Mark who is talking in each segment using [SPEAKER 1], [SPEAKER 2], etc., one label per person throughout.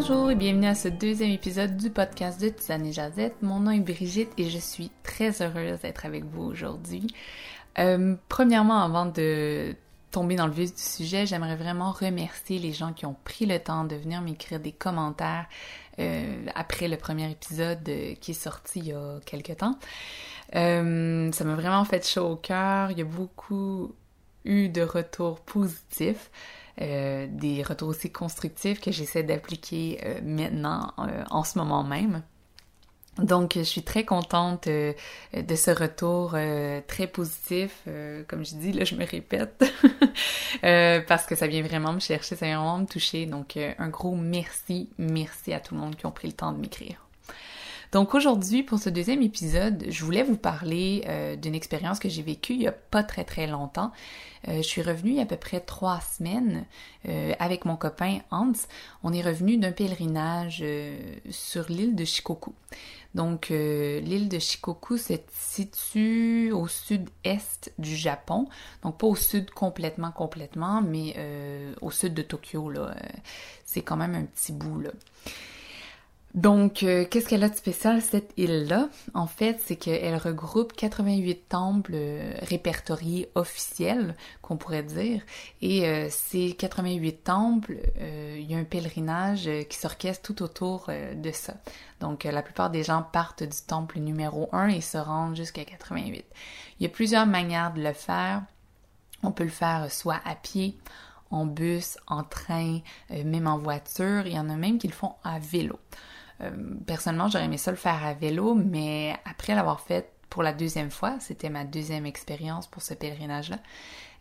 [SPEAKER 1] Bonjour et bienvenue à ce deuxième épisode du podcast de Tisane et Jazette. Mon nom est Brigitte et je suis très heureuse d'être avec vous aujourd'hui. Euh, premièrement, avant de tomber dans le vif du sujet, j'aimerais vraiment remercier les gens qui ont pris le temps de venir m'écrire des commentaires euh, après le premier épisode euh, qui est sorti il y a quelques temps. Ça m'a vraiment fait chaud au cœur. Il y a beaucoup eu de retours positifs. Euh, des retours aussi constructifs que j'essaie d'appliquer euh, maintenant, euh, en ce moment même. Donc, je suis très contente de ce retour très positif. comme je dis, là, je me répète parce que ça vient vraiment me chercher, ça vient vraiment me toucher. Donc, un gros merci, merci à tout le monde qui ont pris le temps de m'écrire. Donc aujourd'hui, pour ce deuxième épisode, je voulais vous parler euh, d'une expérience que j'ai vécue il y a pas très très longtemps. Euh, je suis revenue il y a à peu près trois semaines euh, avec mon copain Hans. On est revenu d'un pèlerinage sur l'île de Shikoku. Donc l'île de Shikoku se situe au sud-est du Japon. Donc pas au sud complètement complètement, mais au sud de Tokyo là. c'est quand même un petit bout là. Donc, euh, qu'est-ce qu'elle a de spécial, cette île-là? En fait, c'est qu'elle regroupe 88 temples euh, répertoriés officiels, qu'on pourrait dire. Et euh, ces 88 temples, il y a un pèlerinage qui s'orchestre tout autour de ça. Donc, la plupart des gens partent du temple numéro 1 et se rendent jusqu'à 88. Il y a plusieurs manières de le faire. On peut le faire soit à pied, en bus, en train, même en voiture. Il y en a même qui le font à vélo. Euh, personnellement, j'aurais aimé ça le faire à vélo, mais après l'avoir fait pour la deuxième fois, c'était ma deuxième expérience pour ce pèlerinage-là.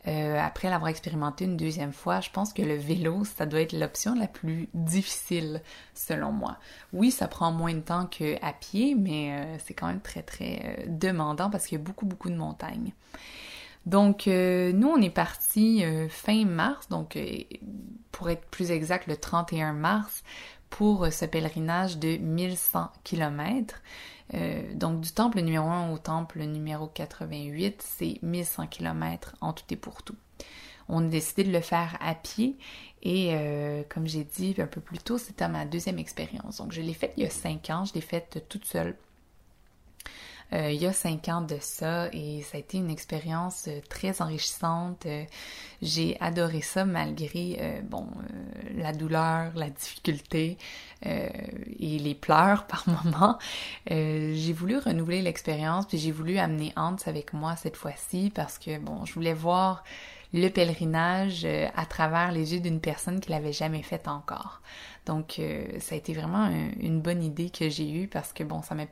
[SPEAKER 1] Euh, après l'avoir expérimenté une deuxième fois, je pense que le vélo, ça doit être l'option la plus difficile selon moi. Oui, ça prend moins de temps qu'à pied, mais euh, c'est quand même très très demandant parce qu'il y a beaucoup beaucoup de montagnes. Donc nous, on est parti fin mars, donc pour être plus exact, le 31 mars, pour ce pèlerinage de 1100 km. Euh, donc du temple numéro 1 au temple numéro 88, c'est 1100 km en tout et pour tout. On a décidé de le faire à pied et euh, comme j'ai dit un peu plus tôt, c'était ma deuxième expérience. Donc je l'ai faite il y a cinq ans, je l'ai faite toute seule euh, il y a cinq ans de ça et ça a été une expérience euh, très enrichissante. Euh, j'ai adoré ça malgré bon la douleur, la difficulté et les pleurs par moments. j'ai voulu renouveler l'expérience puis j'ai voulu amener Hans avec moi cette fois-ci parce que bon, je voulais voir le pèlerinage euh, à travers les yeux d'une personne qui l'avait jamais fait encore. Donc euh, ça a été vraiment une bonne idée que j'ai eue parce que bon, ça m'a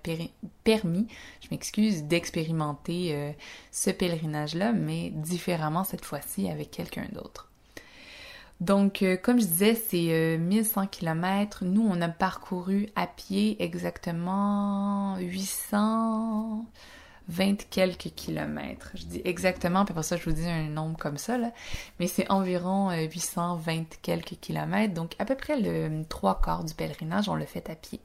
[SPEAKER 1] permis, je m'excuse, d'expérimenter euh, ce pèlerinage-là, mais différemment cette fois-ci avec quelqu'un d'autre. Donc, comme je disais, c'est 1100 km. Nous, on a parcouru à pied exactement 800, 20 quelques kilomètres. Je dis exactement, puis pour ça je vous dis un nombre comme ça, là. mais c'est environ 820 euh, quelques kilomètres, donc à peu près le trois quarts du pèlerinage, on le fait à pied.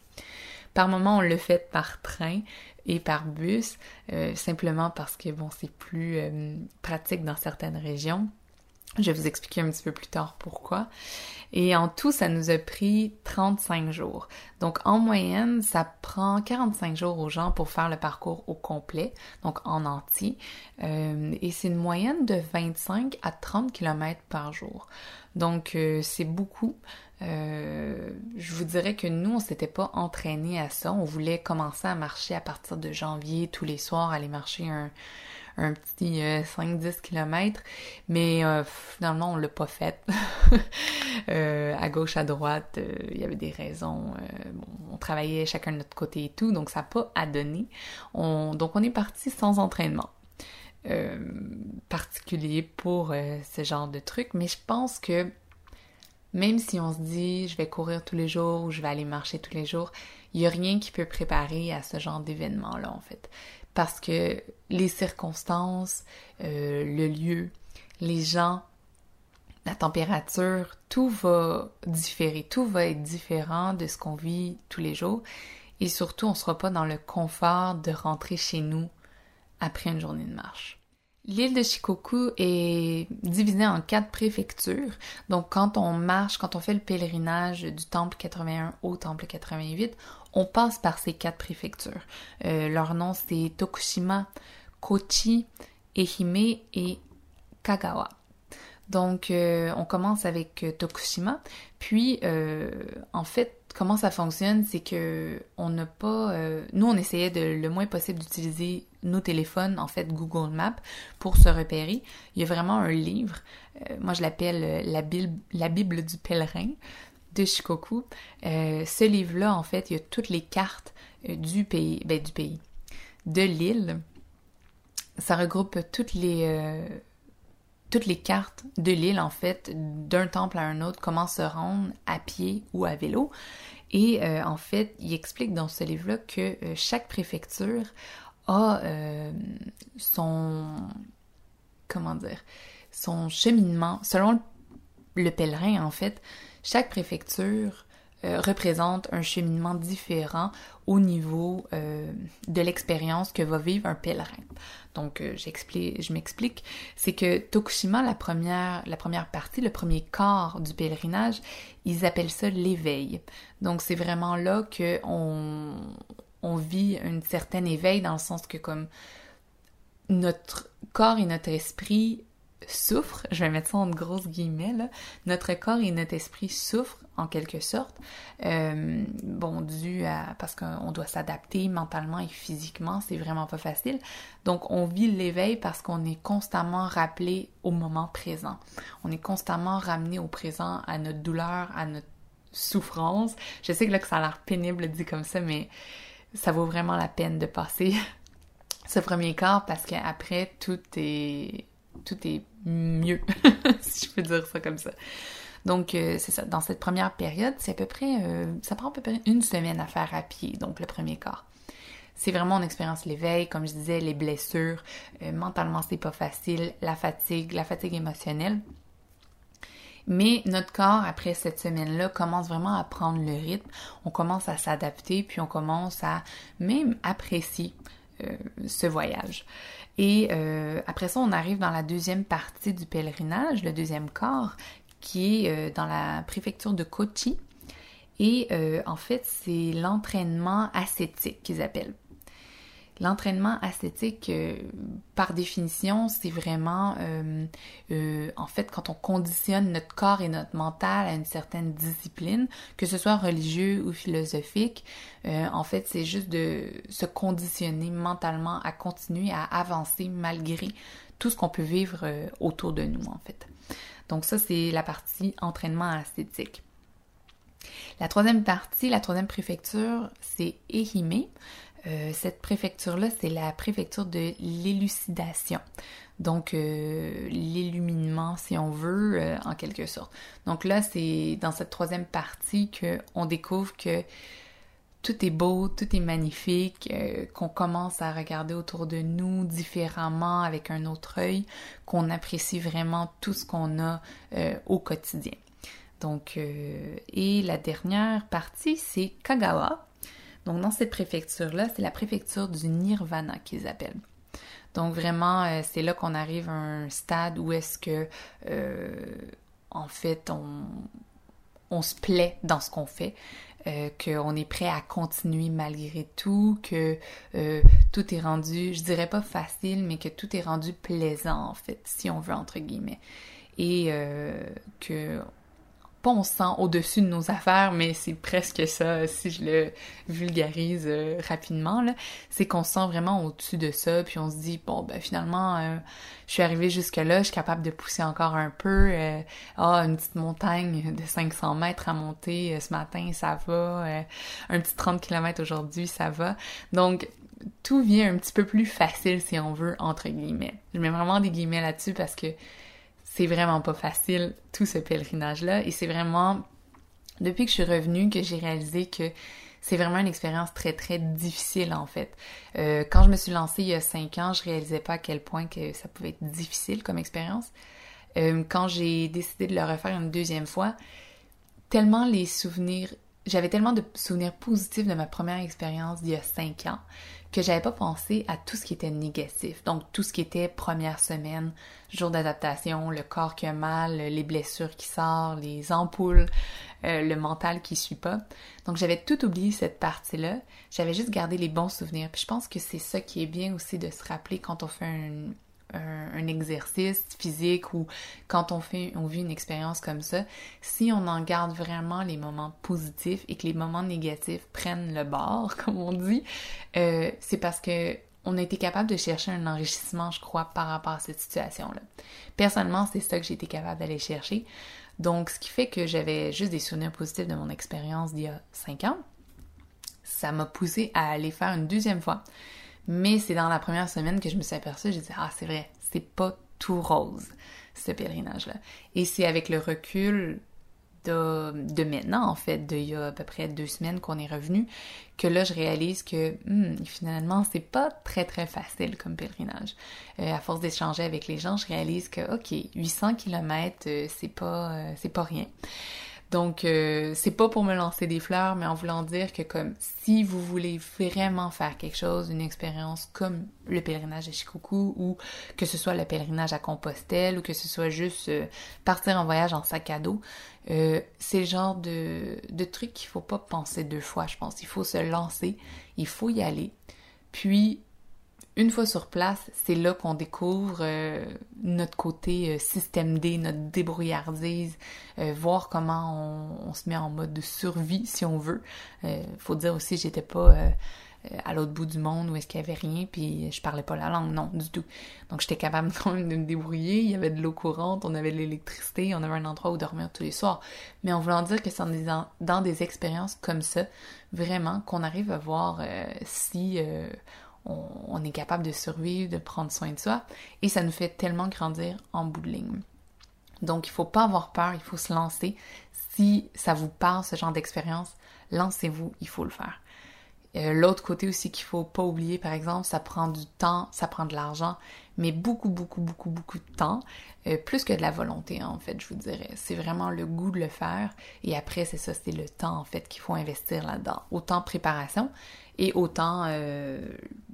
[SPEAKER 1] Par moment, on le fait par train et par bus, euh, simplement parce que bon, c'est plus euh, pratique dans certaines régions. Je vais vous expliquer un petit peu plus tard pourquoi. Et en tout, ça nous a pris 35 jours. Donc en moyenne, ça prend 45 jours aux gens pour faire le parcours au complet, donc en entier. Euh, et c'est une moyenne de 25 à 30 km par jour. Donc euh, c'est beaucoup. Euh, je vous dirais que nous, on s'était pas entraîné à ça. On voulait commencer à marcher à partir de janvier tous les soirs, aller marcher un, un petit 5-10 euh, km, mais euh, finalement on l'a pas fait. Euh, à gauche, à droite, il y avait des raisons. on travaillait chacun de notre côté et tout, donc ça n'a pas à donner. donc on est parti sans entraînement. particulier pour ce genre de truc, mais je pense que même si on se dit je vais courir tous les jours ou je vais aller marcher tous les jours, il n'y a rien qui peut préparer à ce genre d'événement-là en fait parce que les circonstances, euh, le lieu, les gens, la température, tout va différer, tout va être différent de ce qu'on vit tous les jours et surtout on ne sera pas dans le confort de rentrer chez nous après une journée de marche. L'île de Shikoku est divisée en quatre préfectures. Donc, quand on marche, quand on fait le pèlerinage du temple 81 au temple 88, on passe par ces quatre préfectures. Euh, leur nom, c'est Tokushima, Kochi, Ehime et Kagawa. Donc, euh, on commence avec euh, Tokushima. Puis, en fait, comment ça fonctionne, c'est que on n'a pas, nous on essayait de le moins possible d'utiliser nos téléphones, en fait Google Maps, pour se repérer. Il y a vraiment un livre, moi je l'appelle la Bible du pèlerin de Shikoku. ce livre-là, en fait, il y a toutes les cartes du pays, ben du pays, de l'île. Ça regroupe toutes les toutes les cartes de l'île, en fait, d'un temple à un autre, comment se rendre à pied ou à vélo. Et euh, en fait, il explique dans ce livre-là que euh, chaque préfecture a euh, son comment dire son cheminement selon le pèlerin en fait chaque préfecture représente un cheminement différent au niveau de l'expérience que va vivre un pèlerin. Donc, euh, je m'explique, c'est que Tokushima, la première, la première partie, le premier quart du pèlerinage, ils appellent ça l'éveil. Donc, c'est vraiment là que on, on vit un certain éveil dans le sens que comme notre corps et notre esprit souffre, je vais mettre ça en grosses guillemets, là. notre corps et notre esprit souffrent en quelque sorte, euh, bon, dû à, parce qu'on doit s'adapter mentalement et physiquement, c'est vraiment pas facile. Donc, on vit l'éveil parce qu'on est constamment rappelé au moment présent. On est constamment ramené au présent, à notre douleur, à notre souffrance. Je sais que là, que ça a l'air pénible dit comme ça, mais ça vaut vraiment la peine de passer ce premier quart parce qu'après, tout est tout est mieux, si je peux dire ça comme ça. Donc, euh, c'est ça. Dans cette première période, c'est à peu près, euh, ça prend à peu près une semaine à faire à pied, donc le premier quart. C'est vraiment une expérience l'éveil, comme je disais, les blessures, euh, mentalement c'est pas facile, la fatigue, la fatigue émotionnelle. Mais notre corps, après cette semaine-là, commence vraiment à prendre le rythme, on commence à s'adapter, puis on commence à même apprécier ce voyage. Et euh, après ça, on arrive dans la deuxième partie du pèlerinage, le deuxième corps, qui est euh, dans la préfecture de Kochi. Et euh, en fait, c'est l'entraînement ascétique qu'ils appellent. L'entraînement ascétique, euh, par définition, c'est vraiment, euh, euh, en fait, quand on conditionne notre corps et notre mental à une certaine discipline, que ce soit religieux ou philosophique, en fait, c'est juste de se conditionner mentalement à continuer à avancer malgré tout ce qu'on peut vivre autour de nous, en fait. Donc ça, c'est la partie entraînement ascétique. La troisième partie, la troisième préfecture, c'est Ehime. Euh, cette préfecture-là, c'est la préfecture de l'élucidation. Donc, euh, l'illuminement, si on veut, euh, en quelque sorte. Donc là, c'est dans cette troisième partie qu'on découvre que tout est beau, tout est magnifique, qu'on commence à regarder autour de nous différemment avec un autre œil, qu'on apprécie vraiment tout ce qu'on a au quotidien. Donc, et la dernière partie, c'est Kagawa. Donc, dans cette préfecture-là, c'est la préfecture du nirvana qu'ils appellent. Donc, vraiment, euh, c'est là qu'on arrive à un stade où est-ce que, euh, en fait, on, se plaît dans ce qu'on fait. Euh, qu'on est prêt à continuer malgré tout, que tout est rendu, je dirais pas facile, mais que tout est rendu plaisant en fait, si on veut entre guillemets, et que pas on sent au-dessus de nos affaires, mais c'est presque ça, si je le vulgarise euh, rapidement, là, c'est qu'on se sent vraiment au-dessus de ça, puis on se dit, bon, ben finalement, euh, je suis arrivée jusque-là, je suis capable de pousser encore un peu, euh, ah, une petite montagne de 500 mètres à monter ce matin, ça va, un petit 30 km aujourd'hui, ça va. Donc, tout vient un petit peu plus facile, si on veut, entre guillemets. Je mets vraiment des guillemets là-dessus parce que c'est vraiment pas facile, tout ce pèlerinage-là. Et c'est vraiment, depuis que je suis revenue, que j'ai réalisé que c'est vraiment une expérience très, très difficile, en fait. Euh, quand je me suis lancée il y a cinq ans, je réalisais pas à quel point que ça pouvait être difficile comme expérience. Euh, quand j'ai décidé de le refaire une deuxième fois, tellement les souvenirs j'avais tellement de souvenirs positifs de ma première expérience d'il y a cinq ans que j'avais pas pensé à tout ce qui était négatif. Donc tout ce qui était première semaine, jour d'adaptation, le corps qui a mal, les blessures qui sortent, les ampoules, euh, le mental qui suit pas. Donc j'avais tout oublié cette partie-là. J'avais juste gardé les bons souvenirs. Puis je pense que c'est ça qui est bien aussi de se rappeler quand on fait un, un, exercice physique ou quand on fait, vit une expérience comme ça, si on en garde vraiment les moments positifs et que les moments négatifs prennent le bord, comme on dit, euh, c'est parce que on a été capable de chercher un enrichissement, je crois, par rapport à cette situation-là. Personnellement, c'est ça que j'ai été capable d'aller chercher. Donc, ce qui fait que j'avais juste des souvenirs positifs de mon expérience d'il y a cinq ans. Ça m'a poussé à aller faire une deuxième fois. Mais c'est dans la première semaine que je me suis aperçue, j'ai dit ah c'est vrai, c'est pas tout rose ce pèlerinage-là. Et c'est avec le recul de, maintenant, en fait, d'il y a à peu près deux semaines qu'on est revenu, que là, je réalise que hmm, finalement, c'est pas très très facile comme pèlerinage. Euh, à force d'échanger avec les gens, je réalise que, ok, 800 km, euh, c'est euh, c'est pas rien. Donc, euh, c'est pas pour me lancer des fleurs, mais en voulant dire que comme si vous voulez vraiment faire quelque chose, une expérience comme le pèlerinage à Shikoku ou que ce soit le pèlerinage à Compostelle ou que ce soit juste euh, partir en voyage en sac à dos, euh, c'est le genre de, de truc qu'il faut pas penser deux fois, je pense. Il faut se lancer, il faut y aller. Puis, une fois sur place, c'est là qu'on découvre euh, notre côté euh, système D, notre débrouillardise, euh, voir comment on, se met en mode de survie si on veut. faut dire aussi, j'étais pas à l'autre bout du monde où est-ce qu'il y avait rien, puis je parlais pas la langue, non, du tout. Donc j'étais capable quand même de me débrouiller, il y avait de l'eau courante, on avait de l'électricité, on avait un endroit où dormir tous les soirs. Mais en voulant dire que c'est dans des expériences comme ça, vraiment, qu'on arrive à voir si on, est capable de survivre, de prendre soin de soi, et ça nous fait tellement grandir en bout de ligne. Donc, il faut pas avoir peur, il faut se lancer. Si ça vous parle, ce genre d'expérience, lancez-vous, il faut le faire. Euh, l'autre côté aussi qu'il faut pas oublier, par exemple, ça prend du temps, ça prend de l'argent, mais beaucoup, beaucoup, beaucoup, beaucoup de temps, euh, plus que de la volonté, en fait, je vous dirais. C'est vraiment le goût de le faire, et après, c'est ça, c'est le temps, en fait, qu'il faut investir là-dedans. Autant préparation, et autant euh,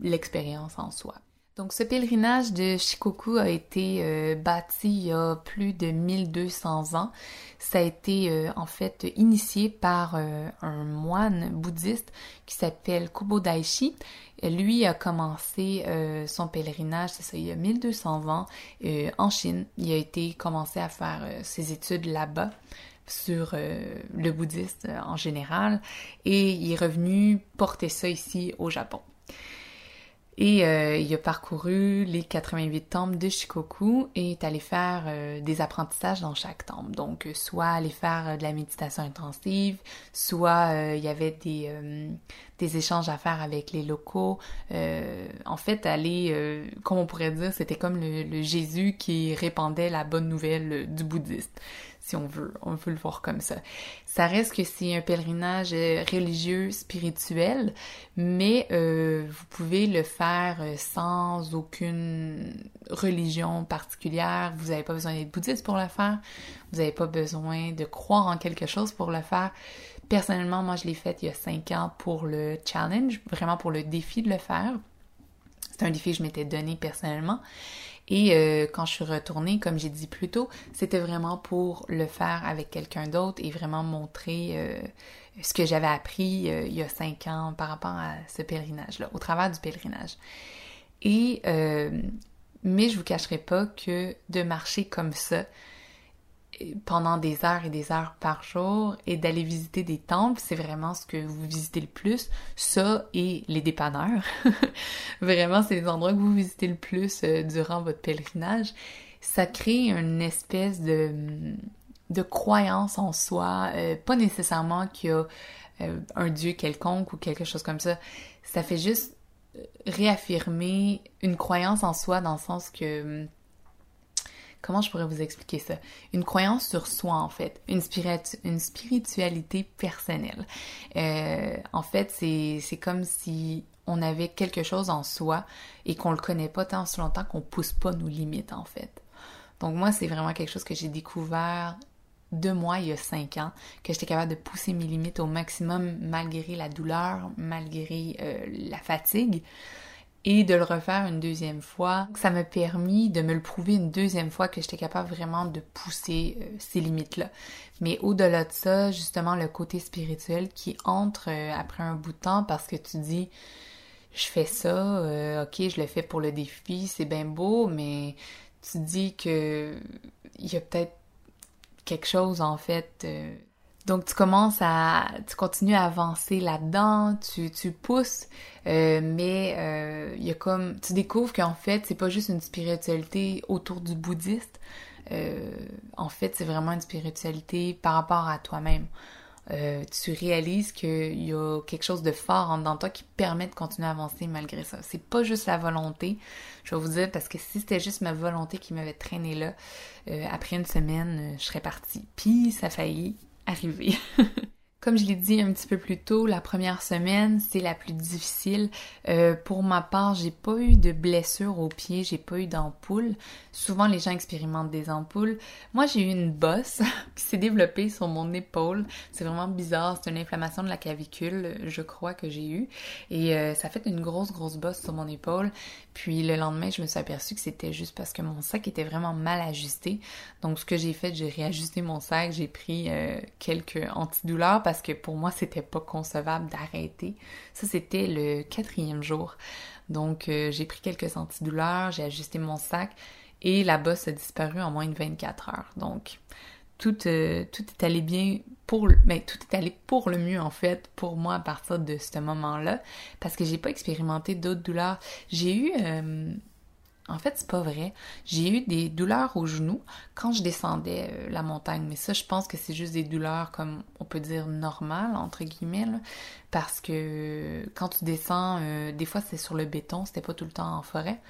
[SPEAKER 1] l'expérience en soi. Donc ce pèlerinage de Shikoku a été euh, bâti il y a plus de 1200 ans. Ça a été euh, en fait initié par un moine bouddhiste qui s'appelle Kubo Daishi. Lui a commencé son pèlerinage, c'est ça, il y a 1200 ans en Chine. Il a été commencé à faire ses études là-bas sur euh, le bouddhiste euh, en général et il est revenu porter ça ici au Japon. Et euh, il a parcouru les 88 temples de Shikoku et est allé faire des apprentissages dans chaque temple. Donc, soit aller faire de la méditation intensive, soit il y avait des, des échanges à faire avec les locaux. en fait, aller, comme on pourrait dire, c'était comme le, le, Jésus qui répandait la bonne nouvelle du bouddhiste si on veut, on veut le voir comme ça. Ça reste que c'est un pèlerinage euh, religieux, spirituel, mais euh, vous pouvez le faire euh, sans aucune religion particulière. Vous n'avez pas besoin d'être bouddhiste pour le faire. Vous n'avez pas besoin de croire en quelque chose pour le faire. Personnellement, moi, je l'ai fait il y a cinq ans pour le challenge, vraiment pour le défi de le faire. C'est un défi que je m'étais donné personnellement. Et euh, quand je suis retournée, comme j'ai dit plus tôt, c'était vraiment pour le faire avec quelqu'un d'autre et vraiment montrer euh, ce que j'avais appris euh, il y a cinq ans par rapport à ce pèlerinage-là, au travers du pèlerinage. Et mais je vous cacherai pas que de marcher comme ça, pendant des heures et des heures par jour et d'aller visiter des temples, c'est vraiment ce que vous visitez le plus. Ça et les dépanneurs. vraiment, c'est les endroits que vous visitez le plus euh, durant votre pèlerinage. Ça crée une espèce de, de croyance en soi, euh, pas nécessairement qu'il y a euh, un dieu quelconque ou quelque chose comme ça. Ça fait juste réaffirmer une croyance en soi dans le sens que comment je pourrais vous expliquer ça? Une croyance sur soi, en fait, une, spiritualité personnelle. Euh, en fait, c'est comme si on avait quelque chose en soi et qu'on le connaît pas tant si longtemps qu'on pousse pas nos limites, en fait. Donc moi, c'est vraiment quelque chose que j'ai découvert de moi il y a cinq ans, que j'étais capable de pousser mes limites au maximum malgré la douleur, malgré euh, la fatigue et de le refaire une deuxième fois. Ça m'a permis de me le prouver une deuxième fois que j'étais capable vraiment de pousser euh, ces limites-là. Mais au-delà de ça, justement, le côté spirituel qui entre euh, après un bout de temps parce que tu dis, je fais ça, euh, ok, je le fais pour le défi, c'est bien beau, mais tu dis que il y a peut-être quelque chose en fait donc tu commences à, tu continues à avancer là-dedans, tu, tu pousses, euh, mais euh, il y a comme, tu découvres qu'en fait c'est pas juste une spiritualité autour du bouddhiste. Euh, en fait c'est vraiment une spiritualité par rapport à toi-même. tu réalises qu'il y a quelque chose de fort en dans toi qui permet de continuer à avancer malgré ça. C'est pas juste la volonté, je vais vous dire, parce que si c'était juste ma volonté qui m'avait traîné là, après une semaine, je serais partie. Puis ça a failli arriver. Comme je l'ai dit un petit peu plus tôt, la première semaine, c'est la plus difficile. Euh, pour ma part, j'ai pas eu de blessure au pied, j'ai pas eu d'ampoule. Souvent, les gens expérimentent des ampoules. Moi, j'ai eu une bosse qui s'est développée sur mon épaule. C'est vraiment bizarre. C'est une inflammation de la clavicule, je crois que j'ai eu. Et euh, ça fait une grosse, grosse bosse sur mon épaule. Puis le lendemain, je me suis aperçue que c'était juste parce que mon sac était vraiment mal ajusté. Donc, ce que j'ai fait, j'ai réajusté mon sac, j'ai pris euh, quelques antidouleurs parce que pour moi, c'était pas concevable d'arrêter. Ça, c'était le quatrième jour. Donc, euh, j'ai pris quelques antidouleurs, j'ai ajusté mon sac et la bosse a disparu en moins de 24 heures. Donc, tout, euh, tout est allé bien pour le, ben, tout est allé pour le mieux en fait pour moi à partir de ce moment-là parce que j'ai pas expérimenté d'autres douleurs. J'ai eu euh, en fait, c'est pas vrai. J'ai eu des douleurs au genou quand je descendais euh, la montagne, mais ça, je pense que c'est juste des douleurs comme on peut dire normales entre guillemets, parce que quand tu descends, euh, des fois c'est sur le béton, c'était pas tout le temps en forêt.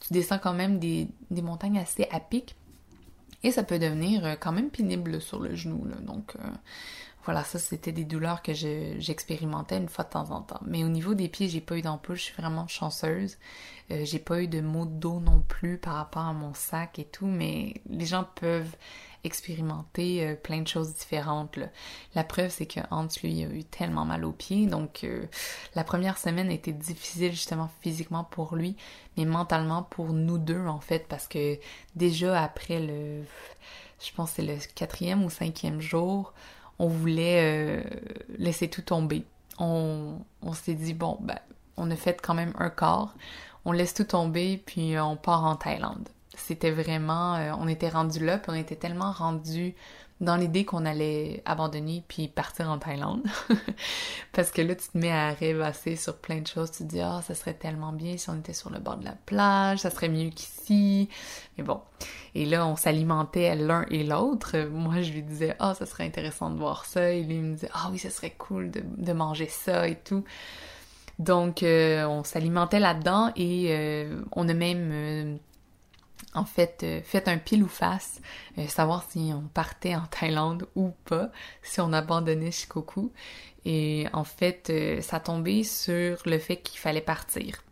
[SPEAKER 1] Tu descends quand même des, montagnes assez à pic et ça peut devenir euh, quand même pénible sur le genou. Donc voilà, ça c'était des douleurs que j'expérimentais une fois de temps en temps. Mais au niveau des pieds, j'ai pas eu d'ampoule, je suis vraiment chanceuse. Euh, j'ai pas eu de maux d'eau non plus par rapport à mon sac et tout, mais les gens peuvent expérimenter euh, plein de choses différentes. La preuve, c'est que Hans, lui, a eu tellement mal aux pieds. Donc, euh, la première semaine été difficile justement physiquement pour lui, mais mentalement pour nous deux, en fait, parce que déjà après le... Je pense c'est le quatrième ou cinquième jour, on voulait laisser tout tomber. On, on s'est dit, bon, ben, on a fait quand même un quart on laisse tout tomber puis on part en Thaïlande. C'était vraiment, euh, on était rendu là puis on était tellement rendu dans l'idée qu'on allait abandonner puis partir en Thaïlande. Parce que là, tu te mets à rêvasser sur plein de choses. Tu te dis, ah, ça serait tellement bien si on était sur le bord de la plage, ça serait mieux qu'ici. Mais bon. Et là, on s'alimentait l'un et l'autre. Moi, je lui disais, ah, ça serait intéressant de voir ça. Et lui, il me disait, ah oui, ça serait cool de, de manger ça et tout. Donc, euh, on s'alimentait là-dedans et euh, on a même, euh, en fait, fait un pile ou face, savoir si on partait en Thaïlande ou pas, si on abandonnait Shikoku. Et en fait, ça tombait sur le fait qu'il fallait partir.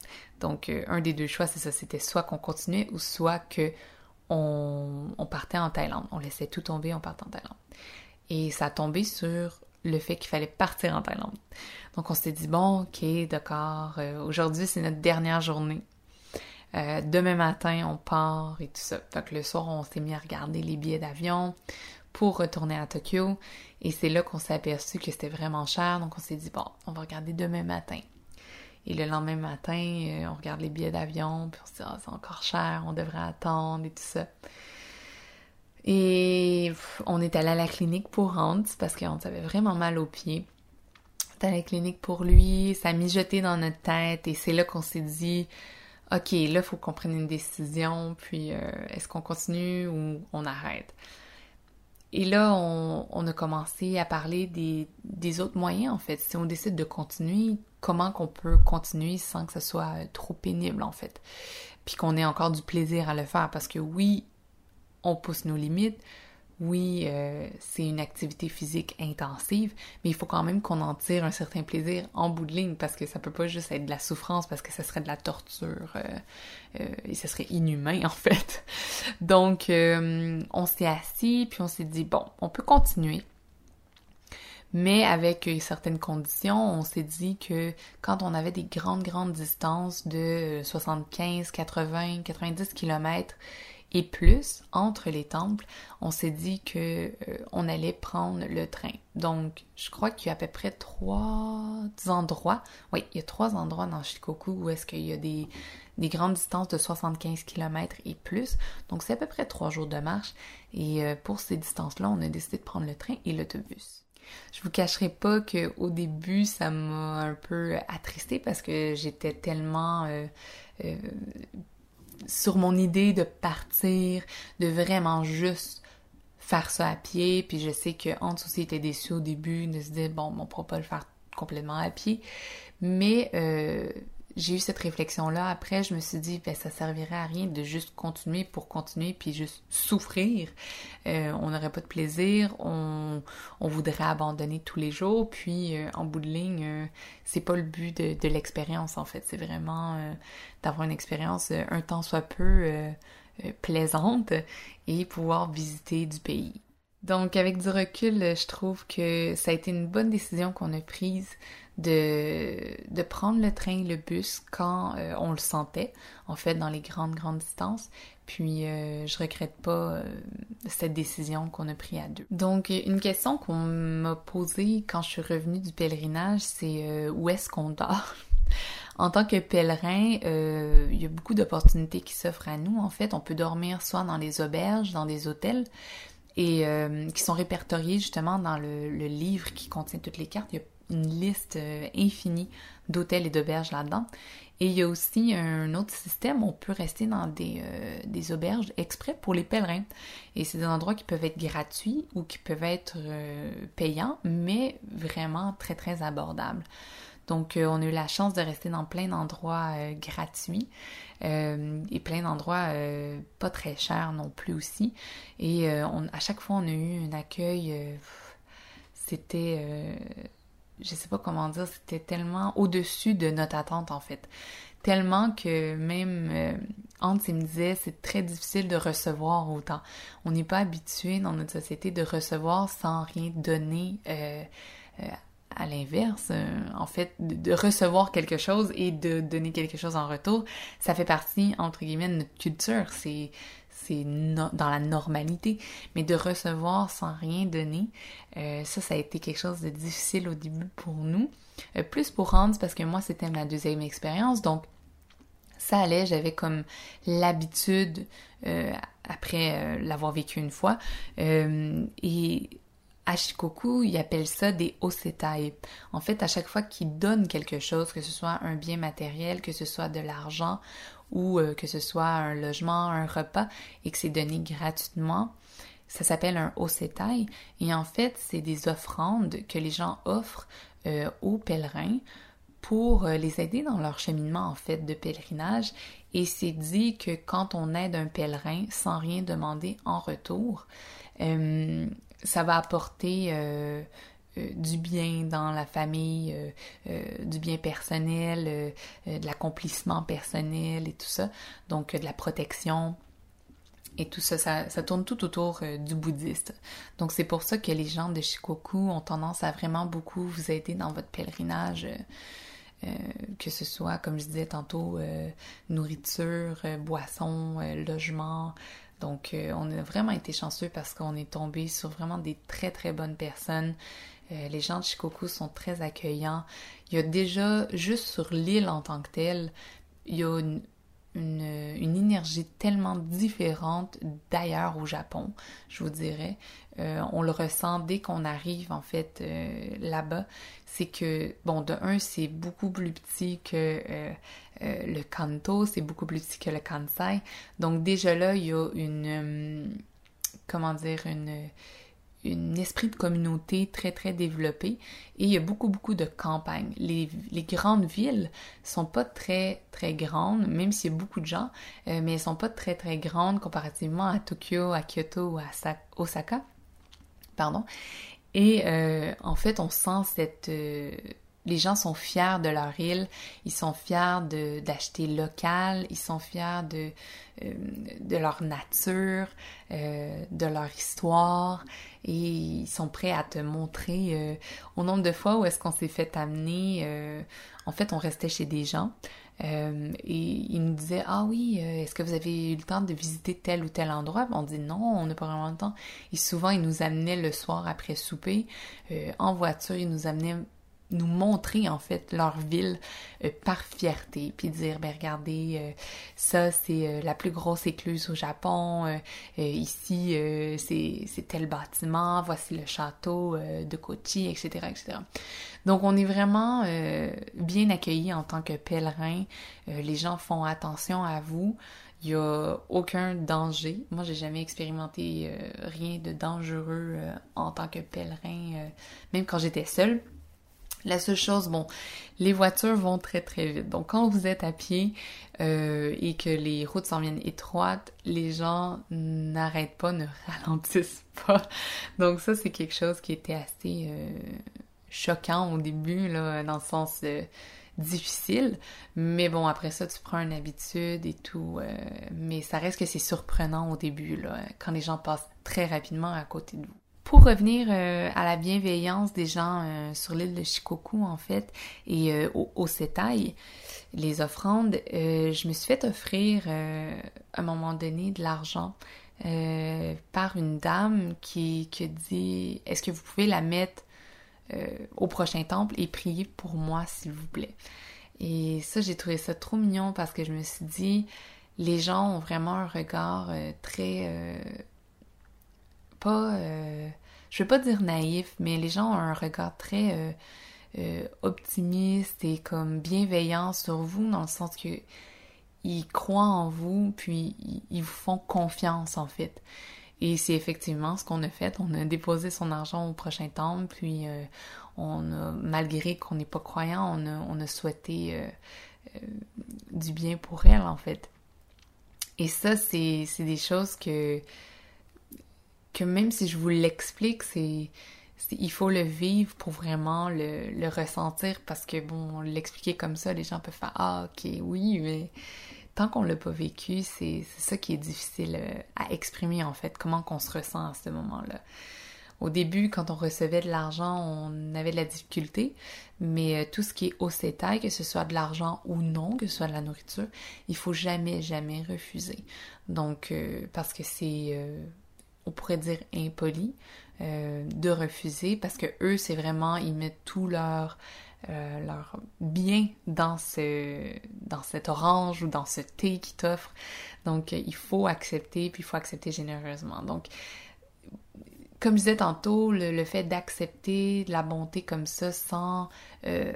[SPEAKER 1] Donc, un des deux choix, c'est ça, c'était soit qu'on continuait ou soit que on, partait en Thaïlande. On laissait tout tomber, on partait en Thaïlande. Et ça tombé sur le fait qu'il fallait partir en Thaïlande. Donc on s'est dit, bon, ok, d'accord, euh, aujourd'hui c'est notre dernière journée. Euh, demain matin, on part et tout ça. Donc le soir, on s'est mis à regarder les billets d'avion pour retourner à Tokyo. Et c'est là qu'on s'est aperçu que c'était vraiment cher. Donc on s'est dit, bon, on va regarder demain matin. Et le lendemain matin, euh, on regarde les billets d'avion, puis on se dit, ah, c'est encore cher, on devrait attendre et tout ça. Et on est allé à la clinique pour Hans parce qu'on avait vraiment mal aux pieds. On est à la clinique pour lui, ça a mijoté dans notre tête et c'est là qu'on s'est dit OK, là, il faut qu'on prenne une décision, puis euh, est-ce qu'on continue ou on arrête? Et là, on, a commencé à parler des, autres moyens, en fait. Si on décide de continuer, comment qu'on peut continuer sans que ce soit trop pénible, en fait? Puis qu'on ait encore du plaisir à le faire. Parce que oui, on pousse nos limites. Oui, euh, c'est une activité physique intensive, mais il faut quand même qu'on en tire un certain plaisir en bout de ligne parce que ça peut pas juste être de la souffrance parce que ça serait de la torture et ça serait inhumain en fait. Donc, on s'est assis puis on s'est dit bon, on peut continuer mais avec certaines conditions, on s'est dit que quand on avait des grandes, grandes distances de 75, 80, 90 km et plus entre les temples, on s'est dit que euh, on allait prendre le train. Donc, je crois qu'il y a à peu près trois endroits. Oui, il y a trois endroits dans Shikoku où est-ce qu'il y a des, des grandes distances de 75 km et plus. Donc, c'est à peu près trois jours de marche. Et euh, pour ces distances-là, on a décidé de prendre le train et l'autobus. Je vous cacherai pas que au début ça m'a un peu attristée parce que j'étais tellement euh, euh, sur mon idée de partir, de vraiment juste faire ça à pied. Puis je sais que Hans aussi était déçu au début de se dire bon, on pourra pas le faire complètement à pied. Mais euh, j'ai eu cette réflexion-là. Après, je me suis dit, ben, ça servirait à rien de juste continuer pour continuer puis juste souffrir. Euh, on n'aurait pas de plaisir, on, on, voudrait abandonner tous les jours. Puis, euh, en bout de ligne, euh, c'est pas le but de, de l'expérience, en fait. C'est vraiment d'avoir une expérience un temps soit peu plaisante et pouvoir visiter du pays. Donc, avec du recul, je trouve que ça a été une bonne décision qu'on a prise de, de prendre le train, le bus quand euh, on le sentait, en fait, dans les grandes, grandes distances. Puis, euh, je regrette pas euh, cette décision qu'on a prise à deux. Donc, une question qu'on m'a posée quand je suis revenue du pèlerinage, c'est où est-ce qu'on dort? En tant que pèlerin, il y a beaucoup d'opportunités qui s'offrent à nous. En fait, on peut dormir soit dans les auberges, dans des hôtels, et qui sont répertoriés justement dans le, le, livre qui contient toutes les cartes. Il y a une liste euh, infinie d'hôtels et d'auberges là-dedans. Et il y a aussi un autre système, on peut rester dans des, euh, des auberges exprès pour les pèlerins. Et c'est des endroits qui peuvent être gratuits ou qui peuvent être euh, payants, mais vraiment très très abordables. Donc on a eu la chance de rester dans plein d'endroits gratuits et plein d'endroits pas très chers non plus aussi. Et à chaque fois on a eu un accueil, c'était je sais pas comment dire, c'était tellement au-dessus de notre attente en fait. Tellement que même euh, Hans il me disait c'est très difficile de recevoir autant. On n'est pas habitué dans notre société de recevoir sans rien donner euh, euh, à l'inverse, euh, en fait, de, recevoir quelque chose et de donner quelque chose en retour, ça fait partie, entre guillemets, de notre culture. C'est c'est dans la normalité. Mais de recevoir sans rien donner, euh, ça, ça a été quelque chose de difficile au début pour nous. Euh, plus pour Hans, parce que moi, c'était ma deuxième expérience. Donc, ça allait, j'avais comme l'habitude, après l'avoir vécu une fois. et à Shikoku, ils appellent ça des osetai. En fait, à chaque fois qu'ils donnent quelque chose, que ce soit un bien matériel, que ce soit de l'argent ou euh, que ce soit un logement, un repas, et que c'est donné gratuitement, ça s'appelle un osetai. Et en fait, c'est des offrandes que les gens offrent euh, aux pèlerins pour euh, les aider dans leur cheminement en fait de pèlerinage. Et c'est dit que quand on aide un pèlerin sans rien demander en retour, ça va apporter euh, euh, du bien dans la famille, euh, du bien personnel, de l'accomplissement personnel et tout ça. Donc de la protection. Et tout ça, ça, tourne tout autour du bouddhiste. Donc c'est pour ça que les gens de Shikoku ont tendance à vraiment beaucoup vous aider dans votre pèlerinage. que ce soit, comme je disais tantôt, nourriture, boisson, logement, donc, euh, on a vraiment été chanceux parce qu'on est tombé sur vraiment des très très bonnes personnes. Euh, les gens de Shikoku sont très accueillants. Il y a déjà, juste sur l'île en tant que telle, il y a une, énergie tellement différente d'ailleurs au Japon, je vous dirais. Euh, on le ressent dès qu'on arrive en fait là-bas. C'est que, bon, de un, c'est beaucoup plus petit que euh, le Kanto, c'est beaucoup plus petit que le Kansai. Donc déjà là, il y a une, euh, comment dire, une, esprit de communauté très très développé et il y a beaucoup beaucoup de campagnes. Les, les grandes villes sont pas très très grandes, même s'il y a beaucoup de gens, euh, mais elles sont pas très très grandes comparativement à Tokyo, à Kyoto ou à Osaka. Pardon. Et en fait, on sent cette les gens sont fiers de leur île, ils sont fiers d'acheter local, ils sont fiers de, euh, de leur nature, euh, de leur histoire, et ils sont prêts à te montrer euh, au nombre de fois où est-ce qu'on s'est fait amener. en fait, on restait chez des gens. Et ils nous disaient Ah oui, est-ce que vous avez eu le temps de visiter tel ou tel endroit? On dit non, on n'a pas vraiment le temps. Et souvent, ils nous amenaient le soir après souper en voiture, ils nous amenaient nous montrer en fait leur ville euh, par fierté, puis dire ben regardez euh, ça c'est euh, la plus grosse écluse au Japon, ici c'est tel bâtiment, voici le château de Kochi, etc., etc. Donc on est vraiment bien accueillis en tant que pèlerin. les gens font attention à vous. Il n'y a aucun danger. Moi, j'ai jamais expérimenté rien de dangereux en tant que pèlerin, même quand j'étais seule. La seule chose, bon, les voitures vont très très vite. Donc quand vous êtes à pied euh, et que les routes s'en viennent étroites, les gens n'arrêtent pas, ne ralentissent pas. Donc ça, c'est quelque chose qui était assez euh, choquant au début, là, dans le sens euh, difficile. Mais bon, après ça, tu prends une habitude et tout. mais ça reste que c'est surprenant au début, là, quand les gens passent très rapidement à côté de vous. Pour revenir euh, à la bienveillance des gens euh, sur l'île de Shikoku, en fait, et euh, au, au Setai, les offrandes, je me suis fait offrir à un moment donné de l'argent par une dame qui, qui dit Est-ce que vous pouvez la mettre au prochain temple et prier pour moi, s'il vous plaît Et ça, j'ai trouvé ça trop mignon parce que je me suis dit Les gens ont vraiment un regard très pas, euh, je veux pas dire naïf, mais les gens ont un regard très euh, euh, optimiste et comme bienveillant sur vous dans le sens que ils croient en vous, puis ils, vous font confiance en fait. Et c'est effectivement ce qu'on a fait. On a déposé son argent au prochain temple, puis on a, malgré qu'on n'est pas croyant, on a, on a souhaité du bien pour elle en fait. Et ça, c'est des choses que que même si je vous l'explique, c'est il faut le vivre pour vraiment le, le ressentir parce que bon, l'expliquer comme ça, les gens peuvent faire ah ok oui, mais tant qu'on l'a pas vécu, c'est ça qui est difficile euh, à exprimer en fait, comment qu'on se ressent à ce moment-là. Au début, quand on recevait de l'argent, on avait de la difficulté, mais euh, tout ce qui est au CETAI, que ce soit de l'argent ou non, que ce soit de la nourriture, il faut jamais, jamais refuser. Donc, euh, parce que c'est on pourrait dire impoli, euh, de refuser parce que eux, c'est vraiment, ils mettent tout leur, euh, leur bien dans, ce, dans cette orange ou dans ce thé qu'ils t'offrent. Donc, il faut accepter, puis il faut accepter généreusement. Donc, comme je disais tantôt, le, fait d'accepter la bonté comme ça sans euh,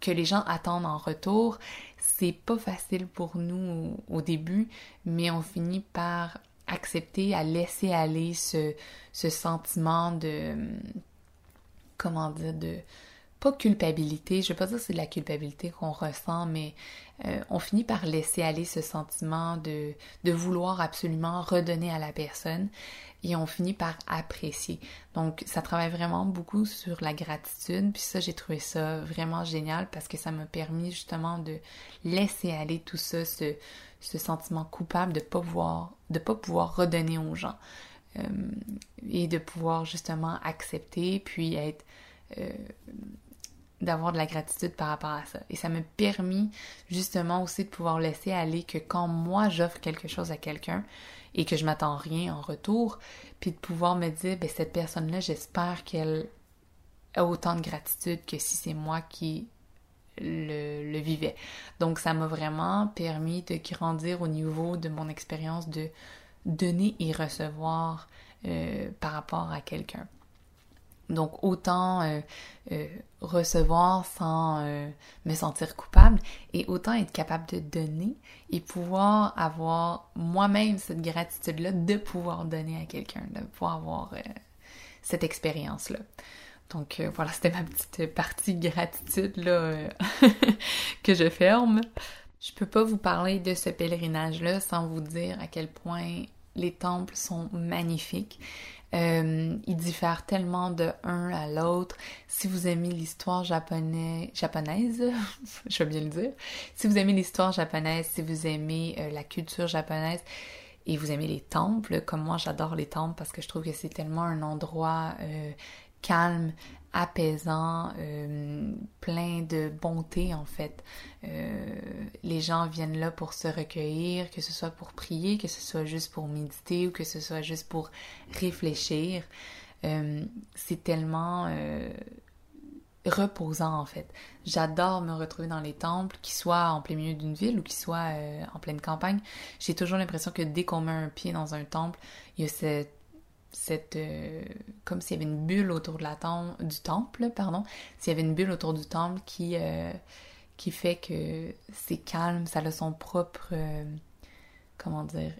[SPEAKER 1] que les gens attendent en retour, c'est pas facile pour nous au début, mais on finit par accepter à laisser aller ce, sentiment de comment dire de pas culpabilité, je veux pas dire que c'est de la culpabilité qu'on ressent, mais euh, on finit par laisser aller ce sentiment de, de vouloir absolument redonner à la personne et on finit par apprécier. Donc ça travaille vraiment beaucoup sur la gratitude, puis ça j'ai trouvé ça vraiment génial parce que ça m'a permis justement de laisser aller tout ça, ce, ce sentiment coupable de pas pouvoir de pas pouvoir redonner aux gens euh, et de pouvoir justement accepter puis être euh, d'avoir de la gratitude par rapport à ça. Et ça m'a permis justement aussi de pouvoir laisser aller que quand moi j'offre quelque chose à quelqu'un et que je m'attends rien en retour, puis de pouvoir me dire, ben cette personne-là, j'espère qu'elle a autant de gratitude que si c'est moi qui le, vivais. Donc ça m'a vraiment permis de grandir au niveau de mon expérience de donner et recevoir euh, par rapport à quelqu'un. Donc autant euh, euh, recevoir sans me sentir coupable et autant être capable de donner et pouvoir avoir moi-même cette gratitude-là de pouvoir donner à quelqu'un, de pouvoir avoir cette expérience-là. Donc euh, voilà, c'était ma petite partie gratitude là euh, que je ferme. Je peux pas vous parler de ce pèlerinage-là sans vous dire à quel point les temples sont magnifiques. Euh, ils diffèrent tellement de un à l'autre. Si vous aimez l'histoire japonaise, je vais bien le dire, si vous aimez l'histoire japonaise, si vous aimez la culture japonaise et vous aimez les temples, comme moi j'adore les temples parce que je trouve que c'est tellement un endroit calme, apaisant, euh, plein de bonté en fait. Euh, les gens viennent là pour se recueillir, que ce soit pour prier, que ce soit juste pour méditer ou que ce soit juste pour réfléchir. Euh, c'est tellement reposant en fait. J'adore me retrouver dans les temples, qu'ils soient en plein milieu d'une ville ou qu'ils soient en pleine campagne. J'ai toujours l'impression que dès qu'on met un pied dans un temple, il y a cette cette euh, comme s'il y avait une bulle autour de la temple du temple pardon. S'il y avait une bulle autour du temple qui euh, qui fait que c'est calme ça a son propre euh, comment dire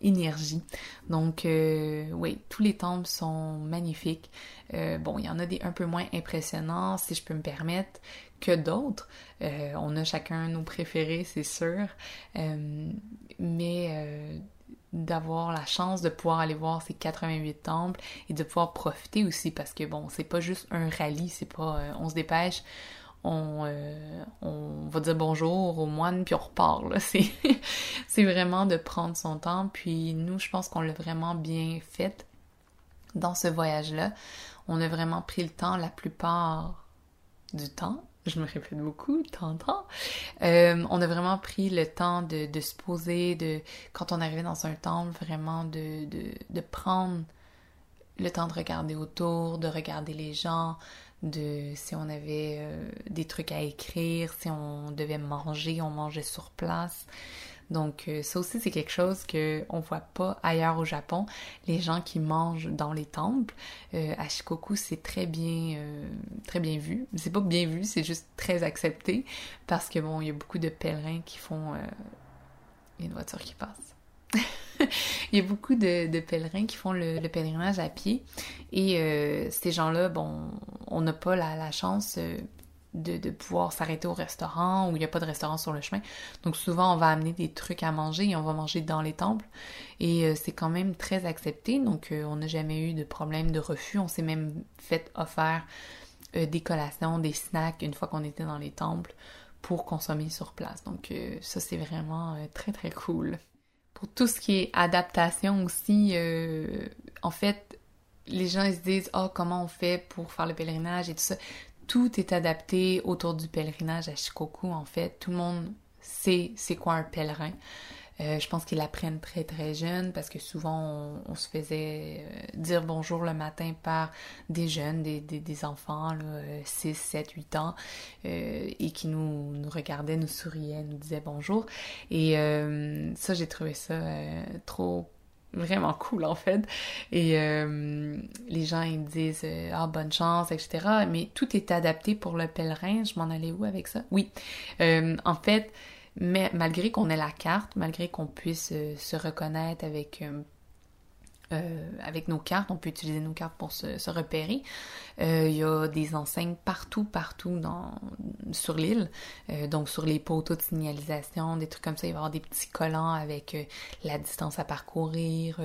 [SPEAKER 1] énergie. Donc oui tous les temples sont magnifiques. Bon il y en a des un peu moins impressionnants si je peux me permettre que d'autres. On a chacun nos préférés c'est sûr. Mais d'avoir la chance de pouvoir aller voir ces 88 temples et de pouvoir profiter aussi parce que bon, c'est pas juste un rallye, c'est pas euh, on se dépêche, on, euh, on va dire bonjour aux moines puis on repart là. C'est, c'est vraiment de prendre son temps puis nous, je pense qu'on l'a vraiment bien fait dans ce voyage-là. On a vraiment pris le temps la plupart du temps je me répète beaucoup, tant. Euh, on a vraiment pris le temps de, se poser, de quand on arrivait dans un temple, vraiment de, de, de, prendre le temps de regarder autour, de regarder les gens, de si on avait euh, des trucs à écrire, si on devait manger, on mangeait sur place. Donc euh, ça aussi c'est quelque chose que on voit pas ailleurs au Japon. Les gens qui mangent dans les temples euh, à Shikoku c'est très bien euh, très bien vu. C'est pas bien vu, c'est juste très accepté parce que bon il y a beaucoup de pèlerins qui font il y a une voiture qui passe. il y a beaucoup de, pèlerins qui font le, pèlerinage à pied et ces gens-là, bon, on n'a pas la, la chance de, pouvoir s'arrêter au restaurant où il n'y a pas de restaurant sur le chemin. Donc souvent, on va amener des trucs à manger et on va manger dans les temples. Et euh, c'est quand même très accepté. Donc euh, on n'a jamais eu de problème de refus. On s'est même fait offert euh, des collations, des snacks une fois qu'on était dans les temples pour consommer sur place. Donc ça, c'est vraiment très très cool. Pour tout ce qui est adaptation aussi, en fait, les gens ils se disent oh comment on fait pour faire le pèlerinage et tout ça tout est adapté autour du pèlerinage à Shikoku, en fait. Tout le monde sait c'est quoi un pèlerin. Euh, je pense qu'ils l'apprennent très très jeune parce que souvent on, se faisait euh, dire bonjour le matin par des jeunes, des, enfants, là, 6, 7, 8 ans, euh, et qui nous, nous regardaient, nous souriaient, nous disaient bonjour. Et ça, j'ai trouvé ça trop vraiment cool en fait. Et euh, les gens ils me disent euh, ah bonne chance etc. Mais tout est adapté pour le pèlerin. Je m'en allais où avec ça? Oui. Euh, en fait, mais malgré qu'on ait la carte, malgré qu'on puisse se reconnaître avec euh, avec nos cartes, on peut utiliser nos cartes pour se, repérer. Euh, il y a des enseignes partout, partout dans, sur l'île. Euh, donc sur les poteaux de signalisation, des trucs comme ça, il va y avoir des petits collants avec la distance à parcourir,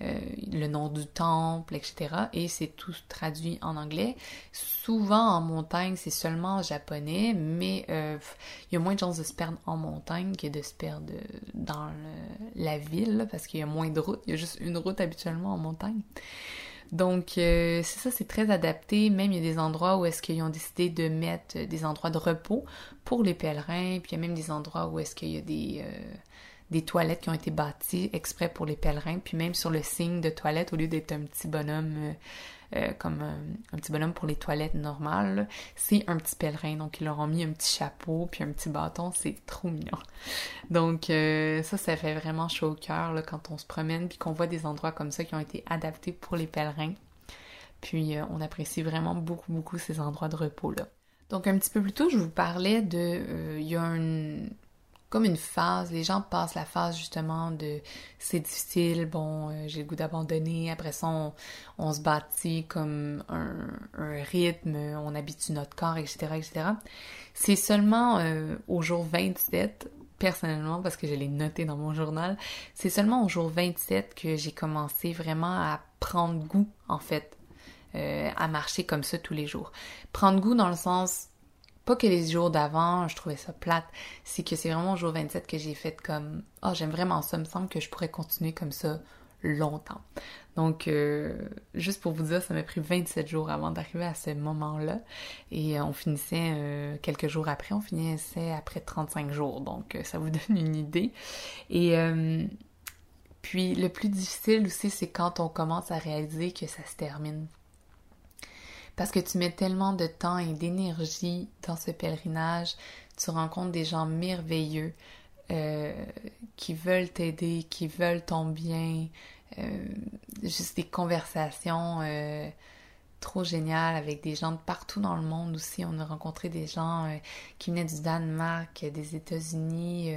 [SPEAKER 1] le nom du temple, etc. Et c'est tout traduit en anglais. Souvent en montagne, c'est seulement en japonais, mais il y a moins de chances de se perdre en montagne que de se perdre dans la ville, parce qu'il y a moins de routes. Il y a juste une route habituellement en montagne. Donc, euh, c'est ça, c'est très adapté. Même il y a des endroits où est-ce qu'ils ont décidé de mettre des endroits de repos pour les pèlerins. Puis il y a même des endroits où est-ce qu'il y a des, euh, des toilettes qui ont été bâties exprès pour les pèlerins. Puis même sur le signe de toilette, au lieu d'être un petit bonhomme euh, euh, comme un, petit bonhomme pour les toilettes normales, c'est un petit pèlerin. Donc, ils leur ont mis un petit chapeau puis un petit bâton. C'est trop mignon. Donc, euh, ça, ça fait vraiment chaud au cœur quand on se promène puis qu'on voit des endroits comme ça qui ont été adaptés pour les pèlerins. Puis, on apprécie vraiment beaucoup, beaucoup ces endroits de repos-là. Donc, un petit peu plus tôt, je vous parlais de... Il y a un, comme une phase, les gens passent la phase justement de c'est difficile, bon, euh, j'ai le goût d'abandonner, après ça on, se bâtit comme un, rythme, on habitue notre corps, etc., etc. C'est seulement euh, au jour 27, personnellement, parce que je l'ai noté dans mon journal, c'est seulement au jour 27 que j'ai commencé vraiment à prendre goût, en fait, euh, à marcher comme ça tous les jours. Prendre goût dans le sens, pas que les jours d'avant, je trouvais ça plate, c'est que c'est vraiment au jour 27 que j'ai fait comme, oh, j'aime vraiment ça, me semble que je pourrais continuer comme ça longtemps. Donc, euh, juste pour vous dire, ça m'a pris 27 jours avant d'arriver à ce moment-là. Et euh, on finissait euh, quelques jours après, on finissait après 35 jours. Donc, ça vous donne une idée. Et puis, le plus difficile aussi, c'est quand on commence à réaliser que ça se termine. Parce que tu mets tellement de temps et d'énergie dans ce pèlerinage, tu rencontres des gens merveilleux qui veulent t'aider, qui veulent ton bien, euh, juste des conversations euh, trop géniales avec des gens de partout dans le monde aussi. On a rencontré des gens euh, qui venaient du Danemark, des États-Unis,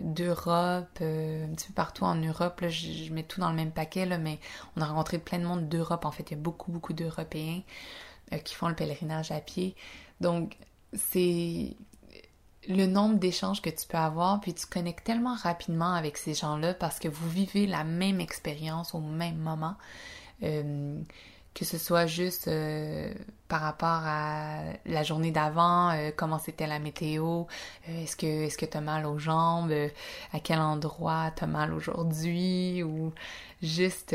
[SPEAKER 1] d'Europe, un petit peu partout en Europe. Là, je, mets tout dans le même paquet, là, mais on a rencontré plein de monde d'Europe. En fait, il y a beaucoup, beaucoup d'Européens qui font le pèlerinage à pied. Donc, c'est le nombre d'échanges que tu peux avoir, puis tu connectes tellement rapidement avec ces gens-là parce que vous vivez la même expérience au même moment. Euh, que ce soit juste euh, par rapport à la journée d'avant, euh, comment c'était la météo, est-ce que est-ce que tu as mal aux jambes, à quel endroit tu as mal aujourd'hui, ou juste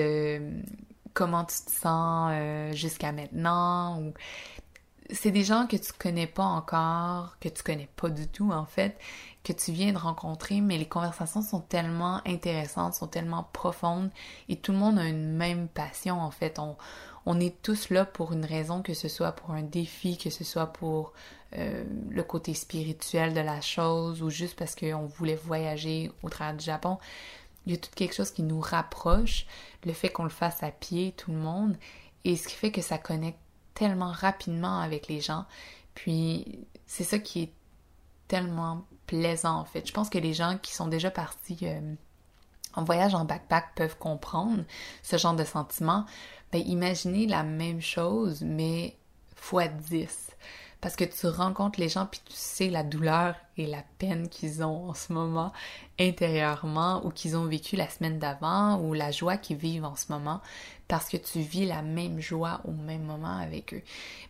[SPEAKER 1] comment tu te sens jusqu'à maintenant, ou c'est des gens que tu connais pas encore, que tu connais pas du tout en fait, que tu viens de rencontrer, mais les conversations sont tellement intéressantes, sont tellement profondes et tout le monde a une même passion en fait. On, on est tous là pour une raison, que ce soit pour un défi, que ce soit pour euh, le côté spirituel de la chose ou juste parce qu'on voulait voyager au travers du Japon. Il y a tout quelque chose qui nous rapproche, le fait qu'on le fasse à pied, tout le monde, et ce qui fait que ça connecte tellement rapidement avec les gens. Puis c'est ça qui est tellement en fait. Je pense que les gens qui sont déjà partis euh, en voyage en backpack peuvent comprendre ce genre de sentiment. Ben, imaginez la même chose, mais fois 10 parce que tu rencontres les gens puis tu sais la douleur et la peine qu'ils ont en ce moment intérieurement ou qu'ils ont vécu la semaine d'avant ou la joie qu'ils vivent en ce moment parce que tu vis la même joie au même moment avec eux.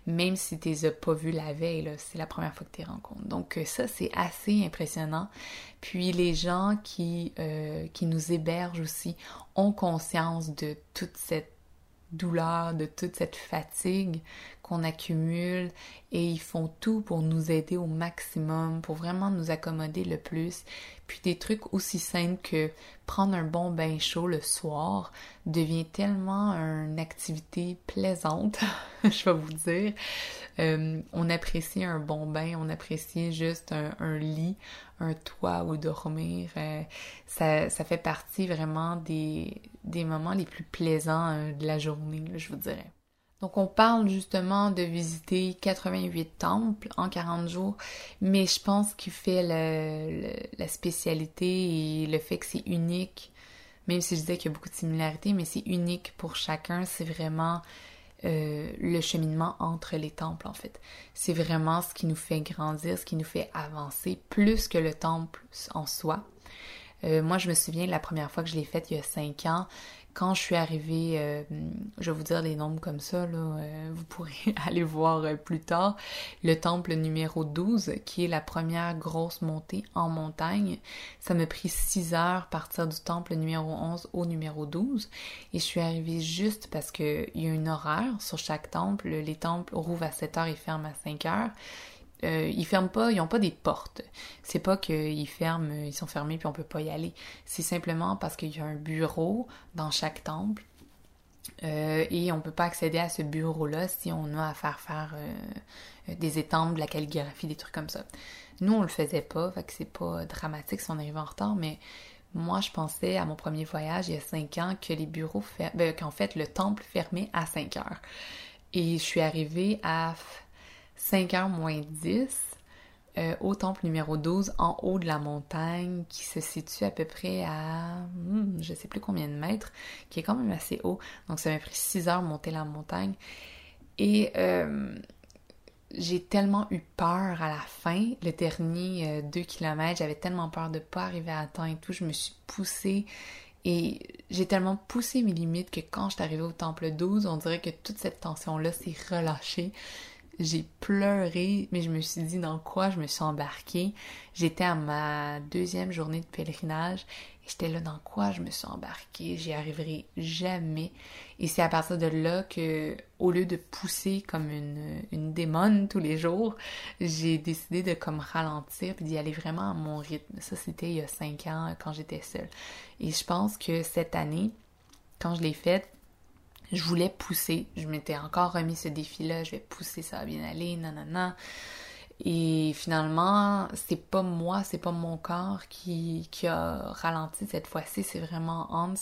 [SPEAKER 1] Même si tu les as pas vus la veille, c'est la première fois que tu les rencontres. Donc euh, ça, c'est assez impressionnant. Puis les gens qui, euh, qui nous hébergent aussi ont conscience de toute cette douleur, de toute cette fatigue qu'on accumule et ils font tout pour nous aider au maximum, pour vraiment nous accommoder le plus. Puis des trucs aussi simples que prendre un bon bain chaud le soir devient tellement une activité plaisante, je vais vous dire. Euh, on apprécie un bon bain, on apprécie juste un, lit, un toit où dormir. Euh, ça, ça, fait partie vraiment des, des moments les plus plaisants euh, de la journée, je vous dirais. Donc on parle justement de visiter 88 temples en 40 jours, mais je pense qu'il fait la spécialité et le fait que c'est unique, même si je disais qu'il y a beaucoup de similarités, mais c'est unique pour chacun, c'est vraiment euh, le cheminement entre les temples en fait. C'est vraiment ce qui nous fait grandir, ce qui nous fait avancer plus que le temple en soi. Euh, moi, je me souviens la première fois que je l'ai faite il y a 5 ans, quand je suis arrivée, euh, je vais vous dire des nombres comme ça, là, euh, vous pourrez aller voir euh, plus tard, le temple numéro 12, qui est la première grosse montée en montagne. Ça m'a pris 6 heures partir du temple numéro 11 au numéro 12. Et je suis arrivée juste parce qu'il y a une horaire sur chaque temple. Les temples rouvrent à 7 heures et ferment à 5 heures. Euh, ils ferment pas, ils n'ont pas des portes. C'est pas qu'ils ferment, ils sont fermés puis on peut pas y aller. C'est simplement parce qu'il y a un bureau dans chaque temple euh, et on peut pas accéder à ce bureau-là si on a à faire faire euh, des étampes, de la calligraphie, des trucs comme ça. Nous, on le faisait pas, fait que c'est pas dramatique si on arrive en retard, mais moi, je pensais à mon premier voyage il y a cinq ans que les bureaux, ben, qu'en fait, le temple fermait à 5 heures. Et je suis arrivée à 5h moins 10 euh, au temple numéro 12 en haut de la montagne qui se situe à peu près à hmm, je sais plus combien de mètres, qui est quand même assez haut. Donc ça m'a pris 6 heures monter la montagne. Et euh, j'ai tellement eu peur à la fin, le dernier 2 euh, km, j'avais tellement peur de pas arriver à temps et tout, je me suis poussée Et j'ai tellement poussé mes limites que quand je suis arrivée au temple 12, on dirait que toute cette tension-là s'est relâchée. J'ai pleuré, mais je me suis dit dans quoi je me suis embarquée. J'étais à ma deuxième journée de pèlerinage et j'étais là dans quoi je me suis embarquée? J'y arriverai jamais. Et c'est à partir de là que, au lieu de pousser comme une, une tous les jours, j'ai décidé de comme ralentir puis d'y aller vraiment à mon rythme. Ça, c'était il y a cinq ans quand j'étais seule. Et je pense que cette année, quand je l'ai faite, je voulais pousser. Je m'étais encore remis ce défi-là. Je vais pousser, ça va bien aller, nanana. Et finalement, c'est pas moi, c'est pas mon corps qui, qui a ralenti cette fois-ci. C'est vraiment Hans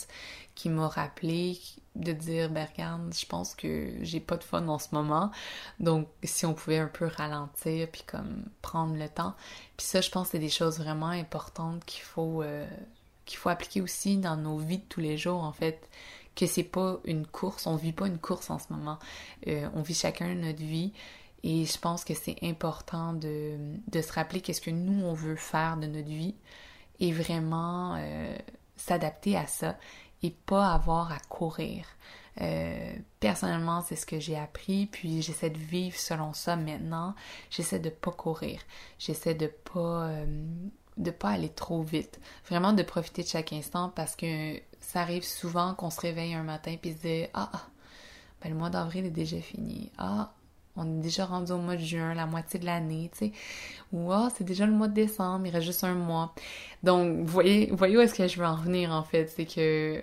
[SPEAKER 1] qui m'a rappelé de dire, ben regarde, je pense que j'ai pas de fun en ce moment. Donc, si on pouvait un peu ralentir puis comme prendre le temps. Puis ça, je pense que c'est des choses vraiment importantes qu'il faut, euh, qu'il faut appliquer aussi dans nos vies de tous les jours, en fait que c'est pas une course, on vit pas une course en ce moment. Euh, on vit chacun notre vie et je pense que c'est important de, de, se rappeler qu'est-ce que nous on veut faire de notre vie et vraiment euh, s'adapter à ça et pas avoir à courir. Euh, personnellement, c'est ce que j'ai appris, puis j'essaie de vivre selon ça maintenant. J'essaie de pas courir. J'essaie de pas de pas aller trop vite. Vraiment de profiter de chaque instant parce que ça arrive souvent qu'on se réveille un matin puis se dit ah, ah ben le mois d'avril est déjà fini. Ah on est déjà rendu au mois de juin, la moitié de l'année, tu sais. Ou ah, c'est déjà le mois de décembre, il reste juste un mois. Donc, voyez, voyez où est-ce que je veux en venir en fait, c'est que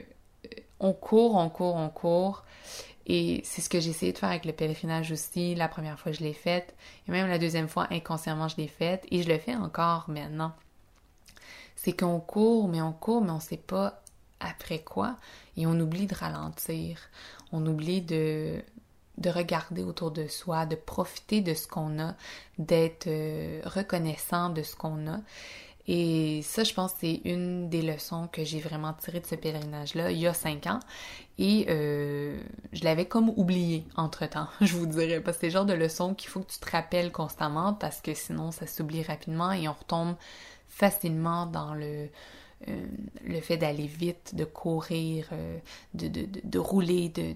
[SPEAKER 1] on court, on court, on court. Et c'est ce que j'ai essayé de faire avec le pèlerinage aussi. La première fois, je l'ai fait. Et même la deuxième fois, inconsciemment, je l'ai faite. Et je le fais encore maintenant c'est qu'on court, mais on court, mais on sait pas après quoi, et on oublie de ralentir, on oublie de, de regarder autour de soi, de profiter de ce qu'on a, d'être euh, reconnaissant de ce qu'on a. Et ça, je pense, c'est une des leçons que j'ai vraiment tirées de ce pèlerinage-là il y a cinq ans. Et euh, je l'avais comme oublié entre-temps, je vous dirais. Parce que c'est le genre de leçon qu'il faut que tu te rappelles constamment parce que sinon, ça s'oublie rapidement et on retombe facilement dans le, euh, le fait d'aller vite, de courir, euh, de, de, de, rouler, de,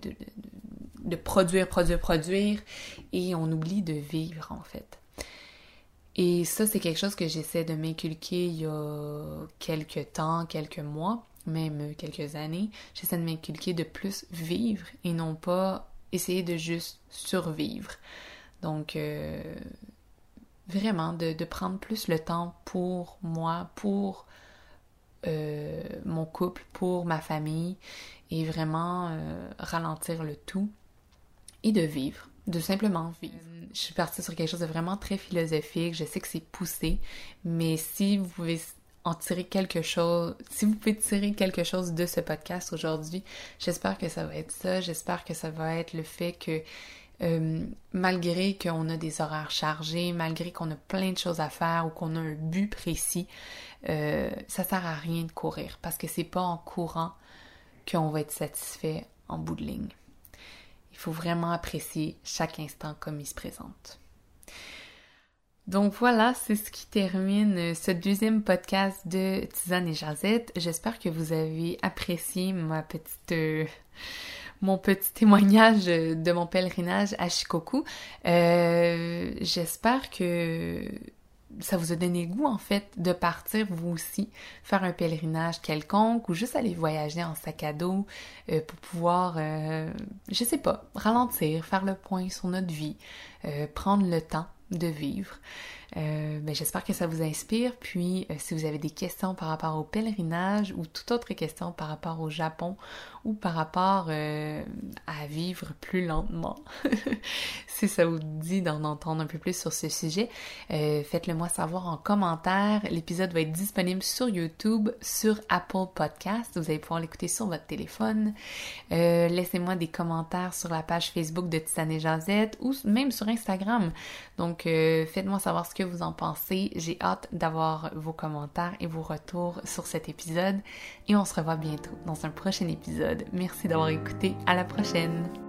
[SPEAKER 1] de, produire, produire, produire, et on oublie de vivre en fait. Et ça, c'est quelque chose que j'essaie de m'inculquer il y a quelques temps, quelques mois, même quelques années. J'essaie de m'inculquer de plus vivre et non pas essayer de juste survivre. Donc, euh, vraiment de, prendre plus le temps pour moi, pour euh, mon couple, pour ma famille et vraiment euh, ralentir le tout et de vivre, de simplement vivre. Euh, je suis partie sur quelque chose de vraiment très philosophique, je sais que c'est poussé, mais si vous pouvez en tirer quelque chose, si vous pouvez tirer quelque chose de ce podcast aujourd'hui, j'espère que ça va être ça, j'espère que ça va être le fait que euh, malgré qu'on a des horaires chargés, malgré qu'on a plein de choses à faire ou qu'on a un but précis, euh, ça sert à rien de courir parce que c'est pas en courant qu'on va être satisfait en bout de ligne. Il faut vraiment apprécier chaque instant comme il se présente. Donc voilà, c'est ce qui termine ce deuxième podcast de Tisane et Jazette. J'espère que vous avez apprécié ma petite euh, mon petit témoignage de mon pèlerinage à Shikoku. Euh, j'espère que ça vous a donné goût en fait de partir vous aussi faire un pèlerinage quelconque ou juste aller voyager en sac à dos euh, pour pouvoir, euh, je sais pas, ralentir, faire le point sur notre vie, prendre le temps de vivre. Euh, ben, J'espère que ça vous inspire. Puis, euh, si vous avez des questions par rapport au pèlerinage ou toute autre question par rapport au Japon ou par rapport euh, à vivre plus lentement, si ça vous dit d'en entendre un peu plus sur ce sujet, faites-le moi savoir en commentaire. L'épisode va être disponible sur YouTube, sur Apple Podcast. Vous allez pouvoir l'écouter sur votre téléphone. Laissez-moi des commentaires sur la page Facebook de Tisane Jazette ou même sur Instagram. Donc, faites-moi savoir ce que vous en pensez. J'ai hâte d'avoir vos commentaires et vos retours sur cet épisode. Et on se revoit bientôt dans un prochain épisode. Merci d'avoir écouté. À la prochaine!